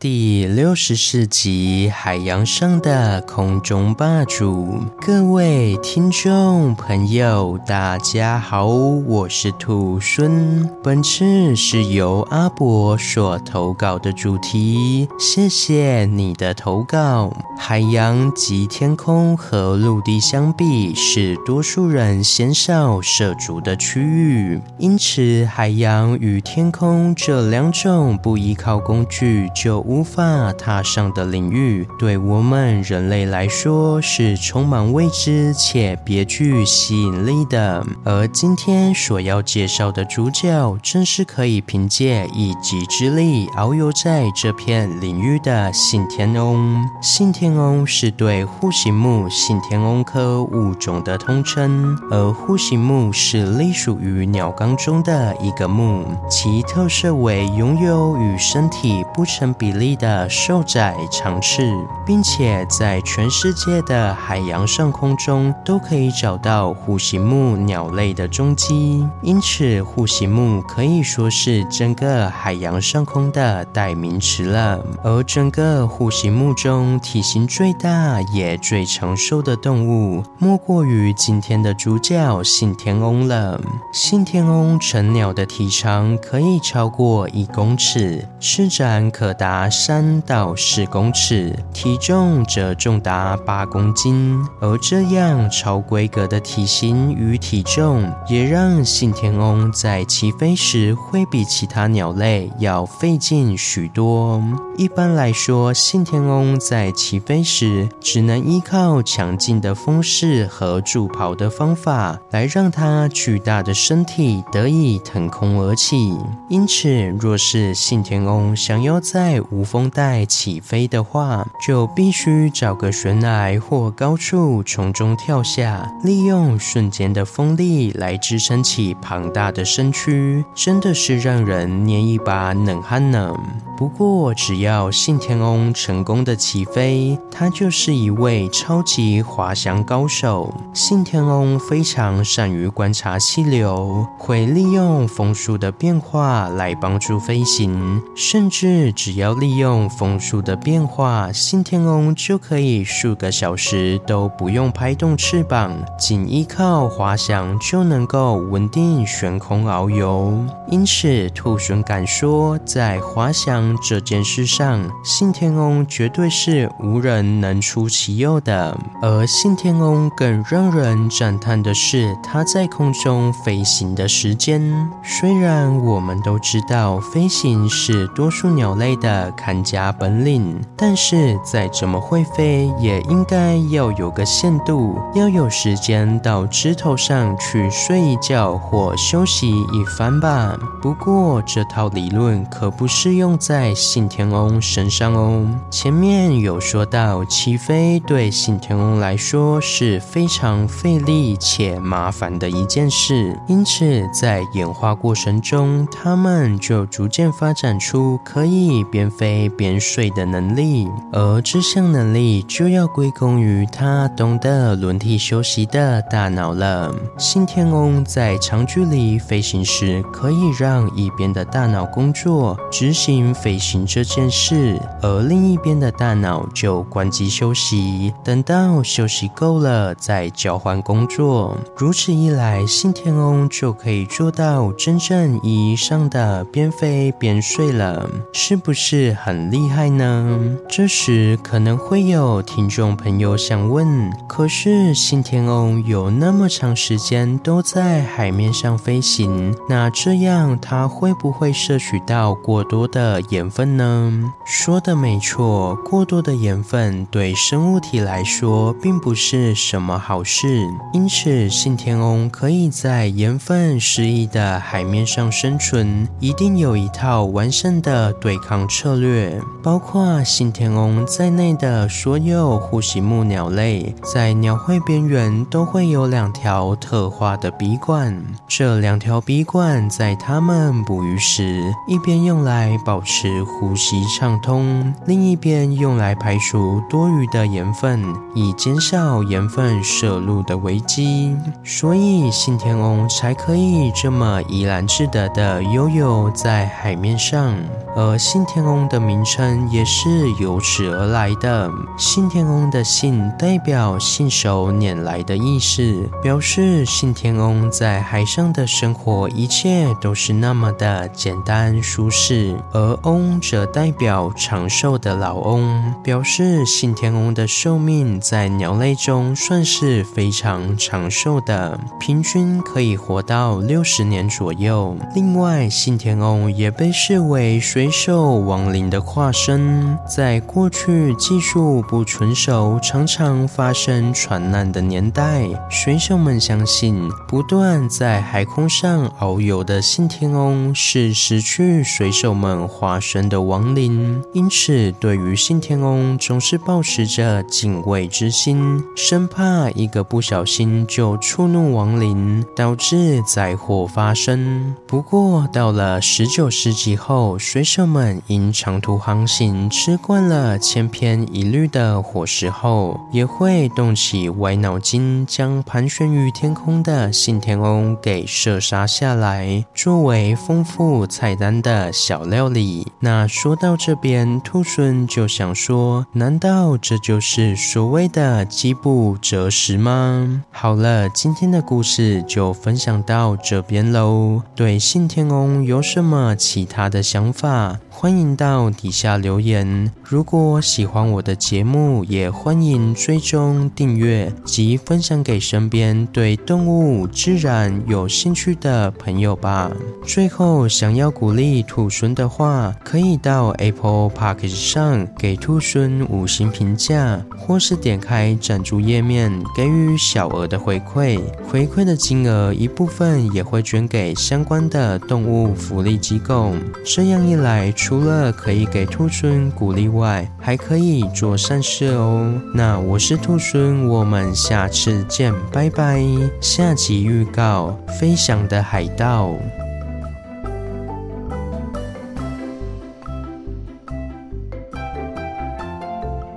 第六十四集《海洋上的空中霸主》，各位听众朋友，大家好，我是兔孙。本次是由阿伯所投稿的主题，谢谢你的投稿。海洋及天空和陆地相比，是多数人鲜少涉足的区域，因此海洋与天空这两种不依靠工具就无法踏上的领域，对我们人类来说是充满未知且别具吸引力的。而今天所要介绍的主角，正是可以凭借一己之力遨游在这片领域的信天翁。信天翁是对护形目信天翁科物种的统称，而护形目是隶属于鸟纲中的一个目，其特色为拥有与身体不成比例的。瘦窄长翅，并且在全世界的海洋上空中都可以找到虎形目鸟类的踪迹，因此虎形目可以说是整个海洋上空的代名词了。而整个虎形目中体型最大也最长寿的动物，莫过于今天的主角信天翁了。信天翁成鸟的体长可以超过一公尺，翅展可达三。到四公尺，体重则重达八公斤，而这样超规格的体型与体重，也让信天翁在起飞时会比其他鸟类要费劲许多。一般来说，信天翁在起飞时只能依靠强劲的风势和助跑的方法，来让它巨大的身体得以腾空而起。因此，若是信天翁想要在无无风带起飞的话，就必须找个悬崖或高处从中跳下，利用瞬间的风力来支撑起庞大的身躯，真的是让人捏一把冷汗呢。不过，只要信天翁成功的起飞，他就是一位超级滑翔高手。信天翁非常善于观察气流，会利用风速的变化来帮助飞行，甚至只要利用风速的变化，信天翁就可以数个小时都不用拍动翅膀，仅依靠滑翔就能够稳定悬空遨游。因此，兔猻敢说，在滑翔这件事上，信天翁绝对是无人能出其右的。而信天翁更让人赞叹的是，它在空中飞行的时间。虽然我们都知道，飞行是多数鸟类的看家本。领，但是再怎么会飞，也应该要有个限度，要有时间到枝头上去睡一觉或休息一番吧。不过这套理论可不适用在在信天翁身上哦。前面有说到，起飞对信天翁来说是非常费力且麻烦的一件事，因此在演化过程中，它们就逐渐发展出可以边飞边睡。的能力，而这项能力就要归功于他懂得轮替休息的大脑了。信天翁在长距离飞行时，可以让一边的大脑工作，执行飞飞行这件事，而另一边的大脑就关机休息，等到休息够了再交换工作。如此一来，信天翁就可以做到真正意义上的边飞边睡了，是不是很厉害？呢？这时可能会有听众朋友想问：可是信天翁有那么长时间都在海面上飞行，那这样它会不会摄取到过多的盐盐分呢？说的没错，过多的盐分对生物体来说并不是什么好事。因此，信天翁可以在盐分适宜的海面上生存，一定有一套完善的对抗策略，包括信天翁在内的所有护膝目鸟类，在鸟喙边缘都会有两条特化的鼻管。这两条鼻管在它们捕鱼时，一边用来保持呼吸畅通，另一边用来排除多余的盐分，以减少盐分摄入的危机。所以信天翁才可以这么怡然自得地游泳在海面上。而信天翁的名称也是由此而来的。信天翁的“信”代表信手拈来的意思，表示信天翁在海上的生活一切都是那么的简单舒适。而“翁”则代表长寿的老翁，表示信天翁的寿命在鸟类中算是非常长寿的，平均可以活到六十年左右。另外，信天翁也被视为水手亡灵的化身，在过去技术不纯熟、常常发生船难的年代，水手们相信，不断在海空上遨游的信天翁是失去水手们化身的亡灵，因此对于信天翁总是保持着敬畏之心，生怕一个不小心就触怒亡灵，导致灾祸发生。不过到了十九世纪后，水手们因长途航行吃惯了千篇一律的伙食后，也会动起歪脑筋，将盘旋于天空的信天翁给射杀下来，作为丰富菜单的小料理。那说到这边，兔猻就想说：难道这就是所谓的饥不择食吗？好了，今天的故事就分享到这边喽。对信天翁有什么其他的想法？欢迎到底下留言。如果喜欢我的节目，也欢迎追踪订阅及分享给身边对动物、自然有兴趣的朋友吧。最后，想要鼓励兔猻的话，可以到 Apple Podcast 上给兔猻五星评价，或是点开赞助页面给予小额的回馈。回馈的金额一部分也会捐给相关的动物福利机构。这样一来，除了可以给兔猻鼓励外，还可以做善事哦。那我是兔猻，我们下次见，拜拜。下集预告：飞翔的海盗。